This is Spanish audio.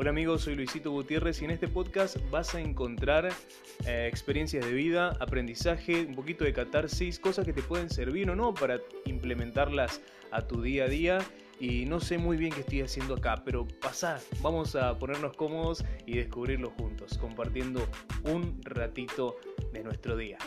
Hola amigos, soy Luisito Gutiérrez y en este podcast vas a encontrar eh, experiencias de vida, aprendizaje, un poquito de catarsis, cosas que te pueden servir o no para implementarlas a tu día a día. Y no sé muy bien qué estoy haciendo acá, pero pasá, vamos a ponernos cómodos y descubrirlo juntos, compartiendo un ratito de nuestro día.